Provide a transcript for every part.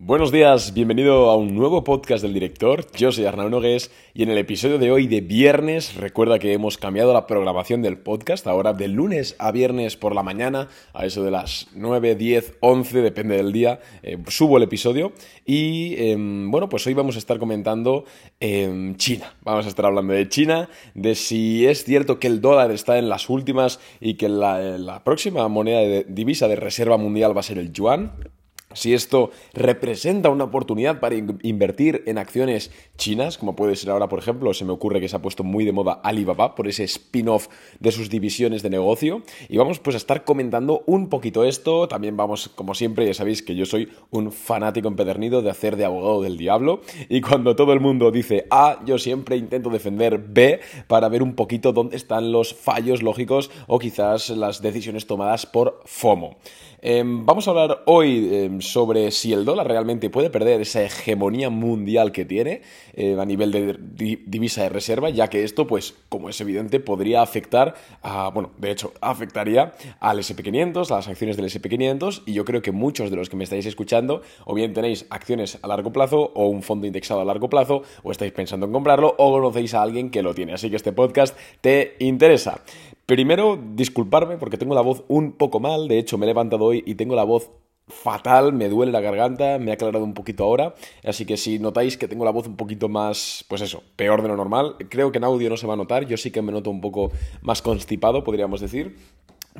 Buenos días, bienvenido a un nuevo podcast del director. Yo soy Arnaud Nogués y en el episodio de hoy de viernes, recuerda que hemos cambiado la programación del podcast, ahora de lunes a viernes por la mañana, a eso de las 9, 10, 11, depende del día, eh, subo el episodio y em, bueno, pues hoy vamos a estar comentando em, China. Vamos a estar hablando de China, de si es cierto que el dólar está en las últimas y que la próxima moneda de divisa de reserva mundial va a ser el yuan si esto representa una oportunidad para invertir en acciones chinas, como puede ser ahora, por ejemplo, se me ocurre que se ha puesto muy de moda Alibaba por ese spin-off de sus divisiones de negocio. Y vamos pues a estar comentando un poquito esto. También vamos, como siempre, ya sabéis que yo soy un fanático empedernido de hacer de abogado del diablo. Y cuando todo el mundo dice A, yo siempre intento defender B para ver un poquito dónde están los fallos lógicos o quizás las decisiones tomadas por FOMO. Em, vamos a hablar hoy em, sobre si el dólar realmente puede perder esa hegemonía mundial que tiene eh, a nivel de divisa de reserva, ya que esto, pues, como es evidente, podría afectar a, bueno, de hecho, afectaría al SP500, a las acciones del SP500, y yo creo que muchos de los que me estáis escuchando, o bien tenéis acciones a largo plazo, o un fondo indexado a largo plazo, o estáis pensando en comprarlo, o conocéis a alguien que lo tiene. Así que este podcast te interesa. Primero, disculparme porque tengo la voz un poco mal, de hecho me he levantado hoy y tengo la voz fatal, me duele la garganta, me ha aclarado un poquito ahora, así que si notáis que tengo la voz un poquito más, pues eso, peor de lo normal, creo que en audio no se va a notar, yo sí que me noto un poco más constipado, podríamos decir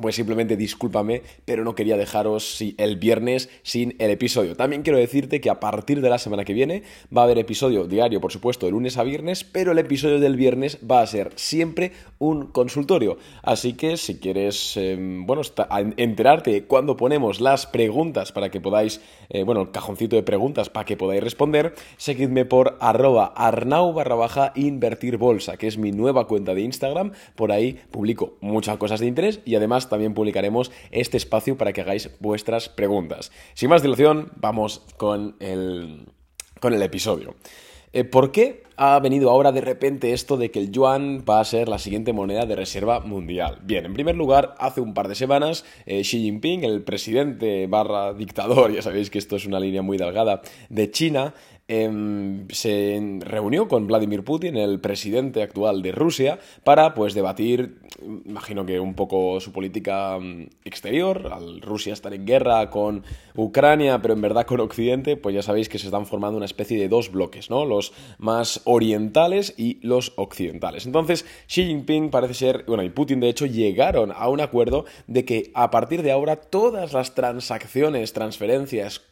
pues simplemente discúlpame, pero no quería dejaros el viernes sin el episodio. También quiero decirte que a partir de la semana que viene va a haber episodio diario, por supuesto, de lunes a viernes, pero el episodio del viernes va a ser siempre un consultorio. Así que si quieres, em, bueno, enterarte cuando ponemos las preguntas para que podáis, eh, bueno, el cajoncito de preguntas para que podáis responder, seguidme por arroba arnau barra baja invertir bolsa, que es mi nueva cuenta de Instagram. Por ahí publico muchas cosas de interés y además también publicaremos este espacio para que hagáis vuestras preguntas. Sin más dilación, vamos con el, con el episodio. Eh, ¿Por qué ha venido ahora de repente esto de que el yuan va a ser la siguiente moneda de reserva mundial? Bien, en primer lugar, hace un par de semanas, eh, Xi Jinping, el presidente barra dictador, ya sabéis que esto es una línea muy delgada, de China, Em, se reunió con Vladimir Putin, el presidente actual de Rusia, para pues debatir, imagino que un poco su política mm, exterior, al Rusia estar en guerra con Ucrania, pero en verdad con Occidente, pues ya sabéis que se están formando una especie de dos bloques, ¿no? Los más orientales y los occidentales. Entonces, Xi Jinping parece ser, bueno, y Putin de hecho llegaron a un acuerdo de que a partir de ahora todas las transacciones, transferencias,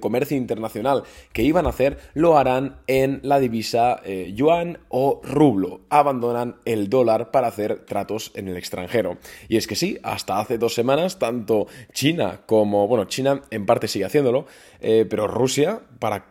comercio internacional que iban a hacer lo harán en la divisa eh, yuan o rublo. Abandonan el dólar para hacer tratos en el extranjero. Y es que sí, hasta hace dos semanas, tanto China como, bueno, China en parte sigue haciéndolo, eh, pero Rusia, para,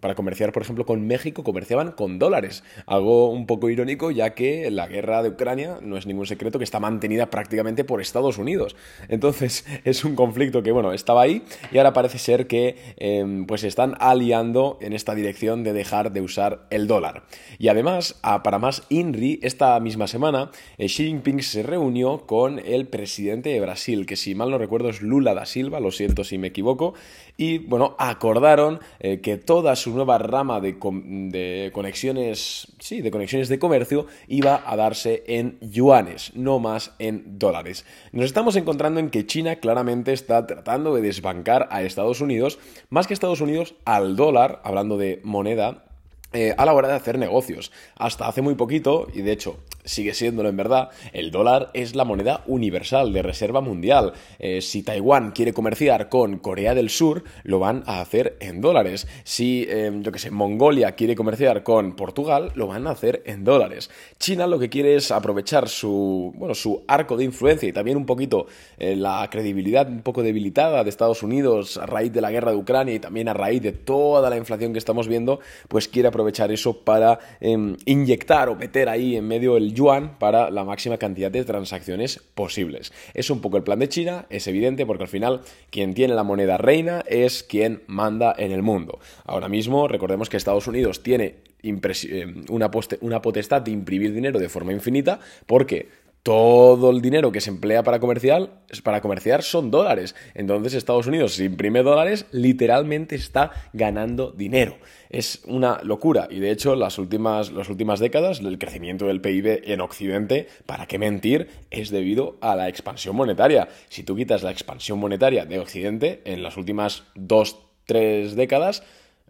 para comerciar, por ejemplo, con México, comerciaban con dólares. Algo un poco irónico, ya que la guerra de Ucrania no es ningún secreto que está mantenida prácticamente por Estados Unidos. Entonces, es un conflicto que, bueno, estaba ahí y ahora parece ser que em, pues se están aliando en esta dirección de dejar de usar el dólar. Y además, para más INRI, esta misma semana, eh, Xi Jinping se reunió con el presidente de Brasil, que si mal no recuerdo es Lula da Silva, lo siento si me equivoco, y bueno, acordaron eh, que toda su nueva rama de, de, conexiones, sí, de conexiones de comercio iba a darse en yuanes, no más en dólares. Nos estamos encontrando en que China claramente está tratando de desbancar a Estados Unidos, más que Estados Unidos al dólar, hablando de moneda, eh, a la hora de hacer negocios. Hasta hace muy poquito, y de hecho sigue siéndolo en verdad, el dólar es la moneda universal de reserva mundial. Eh, si Taiwán quiere comerciar con Corea del Sur, lo van a hacer en dólares. Si, em, yo que sé, Mongolia quiere comerciar con Portugal, lo van a hacer en dólares. China lo que quiere es aprovechar su, bueno, su arco de influencia y también un poquito eh, la credibilidad un poco debilitada de Estados Unidos a raíz de la guerra de Ucrania y también a raíz de toda la inflación que estamos viendo, pues quiere aprovechar eso para em, inyectar o meter ahí en medio el yuan para la máxima cantidad de transacciones posibles. Es un poco el plan de China, es evidente porque al final quien tiene la moneda reina es quien manda en el mundo. Ahora mismo recordemos que Estados Unidos tiene eh, una, una potestad de imprimir dinero de forma infinita porque todo el dinero que se emplea para comercial, para comerciar son dólares. Entonces Estados Unidos, si imprime dólares, literalmente está ganando dinero. Es una locura. Y de hecho, las últimas, las últimas décadas, el crecimiento del PIB en Occidente, para qué mentir, es debido a la expansión monetaria. Si tú quitas la expansión monetaria de Occidente, en las últimas dos, tres décadas,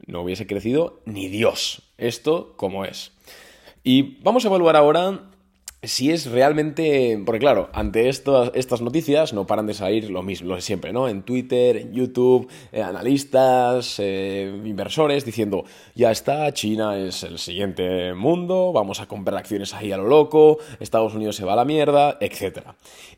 no hubiese crecido ni Dios. Esto como es. Y vamos a evaluar ahora si es realmente. Porque, claro, ante estas noticias no paran de salir lo mismo, lo de siempre, ¿no? En Twitter, en YouTube, eh, analistas, eh, inversores diciendo: ya está, China es el siguiente mundo, vamos a comprar acciones ahí a lo loco, Estados Unidos se va a la mierda, etc.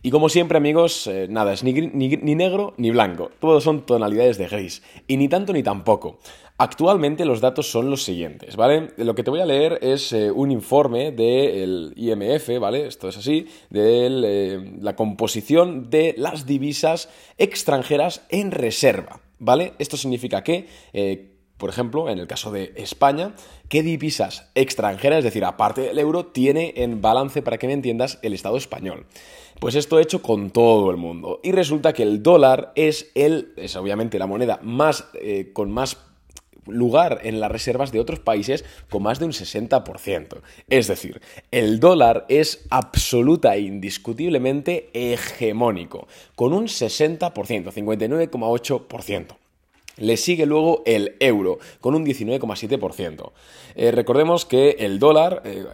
Y como siempre, amigos, eh, nada es ni, ni negro ni blanco, todos son tonalidades de gris. Y ni tanto ni tampoco. Actualmente los datos son los siguientes, ¿vale? Lo que te voy a leer es eh, un informe del IMF, ¿vale? Esto es así, de eh, la composición de las divisas extranjeras en reserva, ¿vale? Esto significa que... Eh, por ejemplo, en el caso de España, ¿qué divisas extranjeras, es decir, aparte del euro, tiene en balance, para que me entiendas, el Estado español? Pues esto hecho con todo el mundo. Y resulta que el dólar es el, es obviamente la moneda más, con más lugar en las reservas de otros países con más de un 60%. Es decir, el dólar es absoluta e indiscutiblemente hegemónico, con un 60%, 59,8%. Le sigue luego el euro, con un 19,7%. Eh, recordemos que el dólar, eh,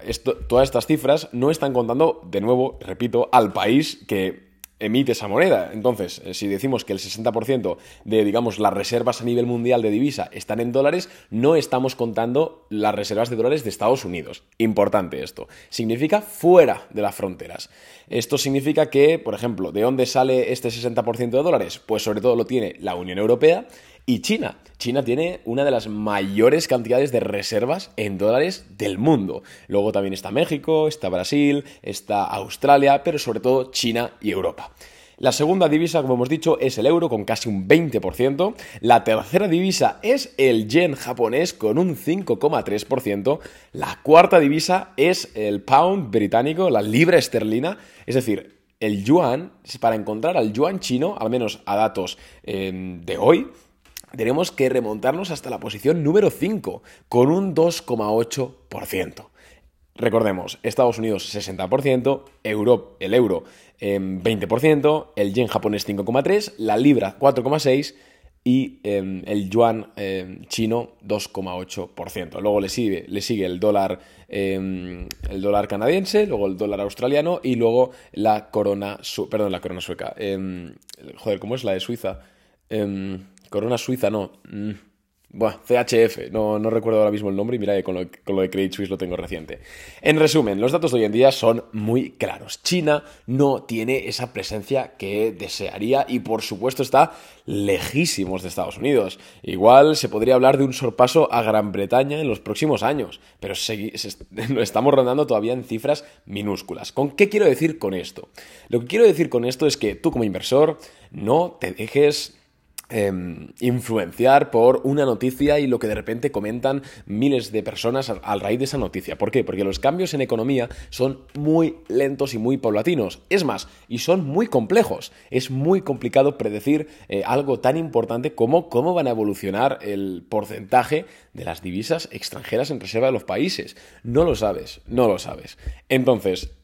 todas estas cifras no están contando, de nuevo, repito, al país que emite esa moneda. Entonces, eh, si decimos que el 60% de, digamos, las reservas a nivel mundial de divisa están en dólares, no estamos contando las reservas de dólares de Estados Unidos. Importante esto. Significa fuera de las fronteras. Esto significa que, por ejemplo, ¿de dónde sale este 60% de dólares? Pues sobre todo lo tiene la Unión Europea y China. China tiene una de las mayores cantidades de reservas en dólares del mundo. Luego también está México, está Brasil, está Australia, pero sobre todo China y Europa. La segunda divisa, como hemos dicho, es el euro con casi un 20%. La tercera divisa es el yen japonés con un 5,3%. La cuarta divisa es el pound británico, la libra esterlina. Es decir, el yuan, para encontrar al yuan chino, al menos a datos eh, de hoy, tenemos que remontarnos hasta la posición número 5, con un 2,8%. Recordemos, Estados Unidos 60%, Euro, el euro 20%, em, el yen japonés 5,3%, la libra 4,6% y em, el yuan em, chino 2,8%. Luego le sigue, le sigue el dólar el dólar canadiense, luego el dólar australiano y luego la corona, perdón, la corona sueca. joder, ¿cómo es la de Suiza? Corona Suiza, no. Mm. Buah, CHF, no, no, recuerdo ahora mismo el nombre y mira que con lo, de Credit Suisse lo tengo reciente. En resumen, los datos de hoy en día son muy claros. China no tiene esa presencia que desearía y por supuesto está lejísimos de Estados Unidos. Igual se podría hablar de un sorpaso a Gran Bretaña en los próximos años, pero lo estamos rondando todavía en cifras minúsculas. ¿Con qué quiero decir con esto? Lo que quiero decir con esto es que tú como inversor no te dejes Em, influenciar por una noticia y lo que de repente comentan miles de personas al, raíz de esa noticia. ¿Por qué? Porque los cambios en economía son muy lentos y muy paulatinos. Es más, y son muy complejos. Es muy complicado predecir eh, algo tan importante como cómo van a evolucionar el porcentaje de las divisas extranjeras en reserva de los países. No lo sabes, no lo sabes. Entonces,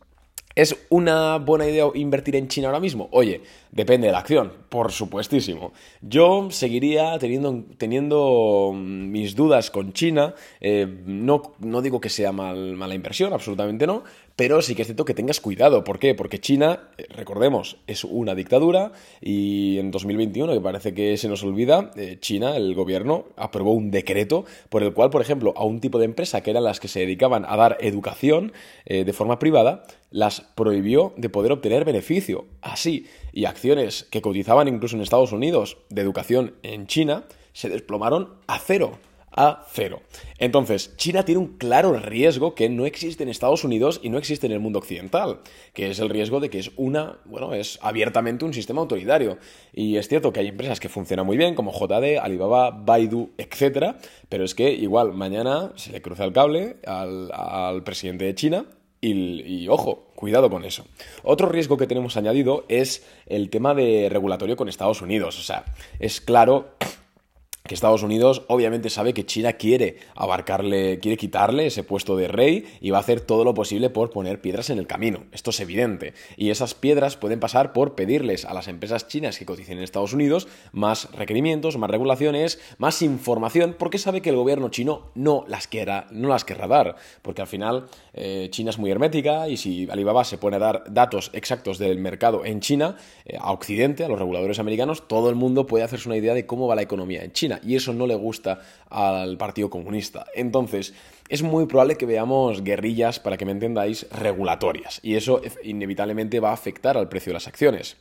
¿Es una buena idea invertir en China ahora mismo? Oye, depende de la acción, por supuestísimo. Yo seguiría teniendo, teniendo mm, mis dudas con China. Eh, no, no, digo que sea mala inversión, absolutamente no, pero sí que es cierto que tengas cuidado. ¿Por qué? Porque China, eh, recordemos, es una dictadura y en 2021, que parece que se nos olvida, eh, China, el gobierno, aprobó un decreto por el cual, por ejemplo, a un tipo de empresa que eran las que se dedicaban a dar educación de forma privada, las prohibió de poder obtener beneficio. Así, y acciones que cotizaban incluso en Estados Unidos de educación en China se desplomaron a cero a cero. Entonces, China tiene un claro riesgo que no existe en Estados Unidos y no existe en el mundo occidental, que es el riesgo de que es una, bueno, es abiertamente un sistema autoritario. Y es cierto que hay empresas que funcionan muy bien, como JD, Alibaba, Baidu, etc. Pero es que igual mañana se le cruza el cable al, al presidente de China y, ojo, cuidado con eso. Otro riesgo que tenemos añadido es el tema de regulatorio con Estados Unidos. O sea, es claro que Estados Unidos obviamente sabe que China quiere abarcarle, quiere quitarle ese puesto de rey y va a hacer todo lo posible por poner piedras en el camino. Esto es evidente. Y esas piedras pueden pasar por pedirles a las empresas chinas que coticen en Estados Unidos más requerimientos, más regulaciones, más información, porque sabe que el gobierno chino no las, quiera, no las querrá dar. Porque al final eh, China es muy hermética y si Alibaba se pone a dar datos exactos del mercado en China, eh, a Occidente, a los reguladores americanos, todo el mundo puede hacerse una idea de cómo va la economía en China y eso no le gusta al Partido Comunista. Entonces, es muy probable que veamos guerrillas, para que me entendáis, regulatorias y eso inevitablemente va a afectar al precio de las acciones.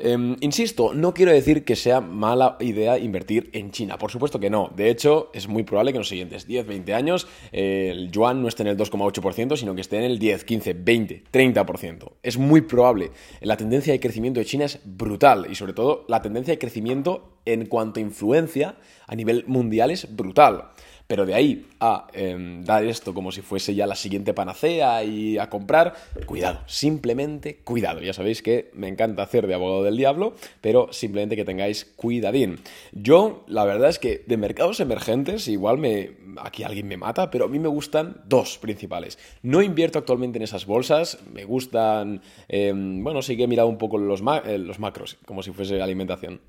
Em, insisto, no quiero decir que sea mala idea invertir en China, por supuesto que no. De hecho, es muy probable que en los siguientes 10, 20 años el yuan no esté en el 2,8%, sino que esté en el 10, 15, 20, 30%. Es muy probable. La tendencia de crecimiento de China es brutal y sobre todo la tendencia de crecimiento en cuanto a influencia a nivel mundial es brutal. Pero de ahí a em, dar esto como si fuese ya la siguiente panacea y a comprar, cuidado, simplemente cuidado. Ya sabéis que me encanta hacer de abogado del diablo, pero simplemente que tengáis cuidadín. Yo, la verdad es que de mercados emergentes, igual me, aquí alguien me mata, pero a mí me gustan dos principales. No invierto actualmente en esas bolsas, me gustan, em, bueno, sí que he mirado un poco los, eh, los macros, como si fuese alimentación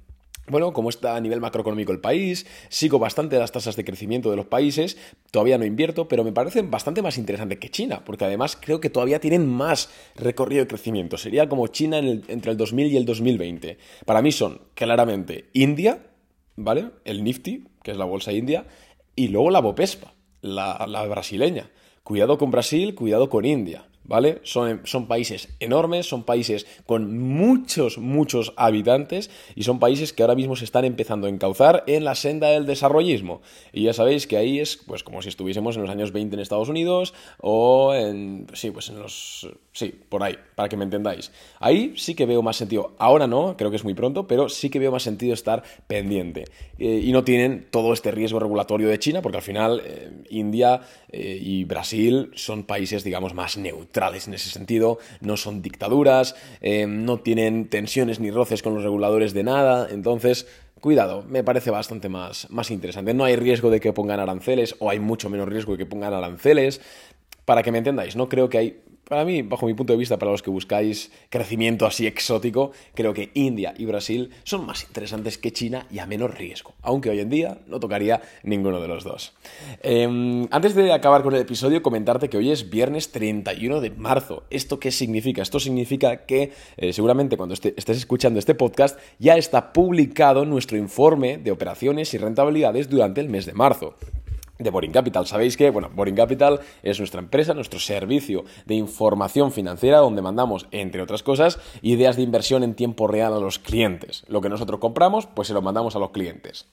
bueno, como está a nivel macroeconómico el país, sigo bastante las tasas de crecimiento de los países, todavía no invierto, pero me parecen bastante más interesantes que China, porque además creo que todavía tienen más recorrido de crecimiento. Sería como China entre el 2000 y el 2020. Para mí son claramente India, ¿vale? El Nifty, que es la bolsa india, y luego la Bopespa, la brasileña. Cuidado con Brasil, cuidado con India. ¿Vale? Son, son, países enormes, son países con muchos, muchos habitantes y son países que ahora mismo se están empezando a encauzar en la senda del desarrollismo. Y ya sabéis que ahí es pues como si estuviésemos en los años 20 en Estados Unidos o en, sí, pues en los, sí, por ahí, para que me entendáis. Ahí sí que veo más sentido, ahora no, creo que es muy pronto, pero sí que veo más sentido estar pendiente. Eh, y no tienen todo este riesgo regulatorio de China, porque al final eh, India eh, y Brasil son países, digamos, más neutrales en ese sentido, no son dictaduras, no tienen tensiones ni roces con los reguladores de nada, entonces cuidado, me parece bastante más, más interesante. No hay riesgo de que pongan aranceles o hay mucho menos riesgo de que pongan aranceles. Para que me entendáis, no creo que hay para mí, bajo mi punto de vista, para los que buscáis crecimiento así exótico, creo que India y Brasil son más interesantes que China y a menos riesgo, aunque hoy en día no tocaría ninguno de los dos. Em, antes de acabar con el episodio, comentarte que hoy es viernes 31 de marzo. ¿Esto qué significa? Esto significa que eh, seguramente cuando estés escuchando este podcast ya está publicado nuestro informe de operaciones y rentabilidades durante el mes de marzo de Boring Capital. Sabéis que, bueno, Boring Capital es nuestra empresa, nuestro servicio de información financiera donde mandamos, entre otras cosas, ideas de inversión en tiempo real a los clientes. Lo que nosotros compramos, pues se lo mandamos a los clientes.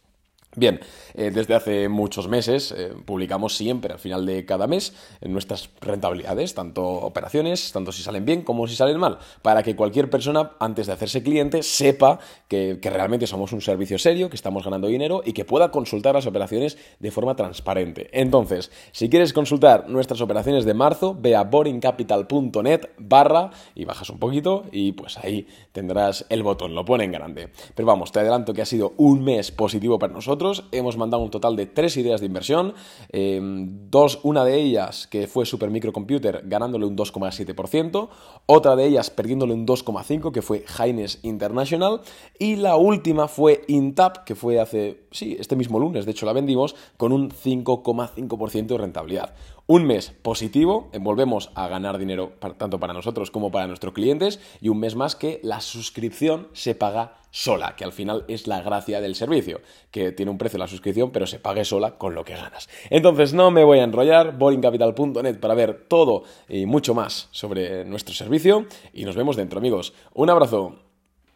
Bien, eh, desde hace muchos meses eh, publicamos siempre al final de cada mes nuestras rentabilidades, tanto operaciones, tanto si salen bien como si salen mal, para que cualquier persona antes de hacerse cliente sepa que, realmente somos un servicio serio, que estamos ganando dinero y que pueda consultar las operaciones de forma transparente. Entonces, si quieres consultar nuestras operaciones de marzo, ve a boringcapital.net barra y bajas un poquito y pues ahí tendrás el botón, lo pone en grande. Pero vamos, te adelanto que ha sido un mes positivo para nosotros hemos mandado un total de tres ideas de inversión, eh, dos, una de ellas que fue Super Microcomputer ganándole un 2,7%, otra de ellas perdiéndole un 2,5% que fue Haines International y la última fue Intap que fue hace, sí, este mismo lunes, de hecho la vendimos con un 5,5% de rentabilidad. Un mes positivo, eh, volvemos a ganar dinero tanto para nosotros como para nuestros clientes y un mes más que la suscripción se paga sola, que al final es la gracia del servicio, que tiene un precio la suscripción pero se pague sola con lo que ganas. Entonces no me voy a enrollar, boringcapital.net para ver todo y mucho más sobre nuestro servicio y nos vemos dentro amigos. Un abrazo.